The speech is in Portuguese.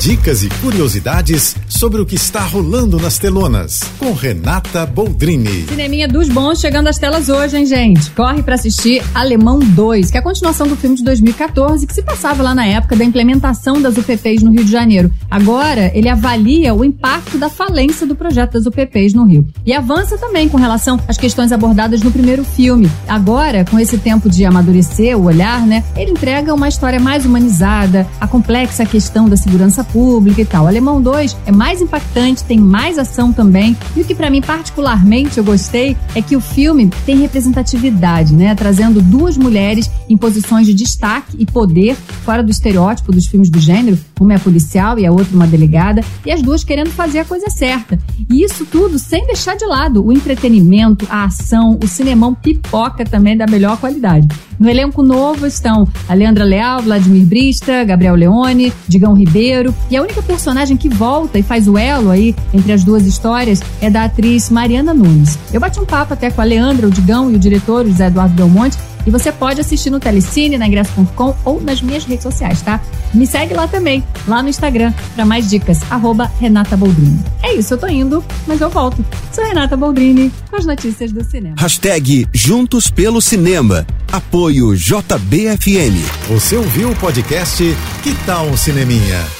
Dicas e curiosidades sobre o que está rolando nas telonas, com Renata Boldrini. Cineminha dos bons chegando às telas hoje, hein, gente? Corre para assistir Alemão 2, que é a continuação do filme de 2014, que se passava lá na época da implementação das UPPs no Rio de Janeiro. Agora, ele avalia o impacto da falência do projeto das UPPs no Rio. E avança também com relação às questões abordadas no primeiro filme. Agora, com esse tempo de amadurecer o olhar, né, ele entrega uma história mais humanizada, a complexa questão da segurança pública e tal. Alemão 2 é mais impactante, tem mais ação também. E o que para mim particularmente eu gostei é que o filme tem representatividade, né, trazendo duas mulheres em posições de destaque e poder fora do estereótipo dos filmes do gênero. Uma é policial e a outra uma delegada, e as duas querendo fazer a coisa certa. E isso tudo sem deixar de lado o entretenimento, a ação, o cinemão pipoca também da melhor qualidade. No elenco novo estão a Leandra Leal, Vladimir Brista, Gabriel Leone, Digão Ribeiro, e a única personagem que volta e faz o elo aí entre as duas histórias é da atriz Mariana Nunes. Eu bati um papo até com a Leandra, o Digão e o diretor, o José Eduardo Belmonte, e você pode assistir no Telecine, na ingresso.com ou nas minhas redes sociais, tá? Me segue lá também, lá no Instagram, para mais dicas, arroba Renata Boldrini. É isso, eu tô indo, mas eu volto. Sou Renata Boldrini, com as notícias do cinema. Hashtag Juntos pelo Cinema. Apoio JBFM. Você ouviu o podcast Que Tal um Cineminha?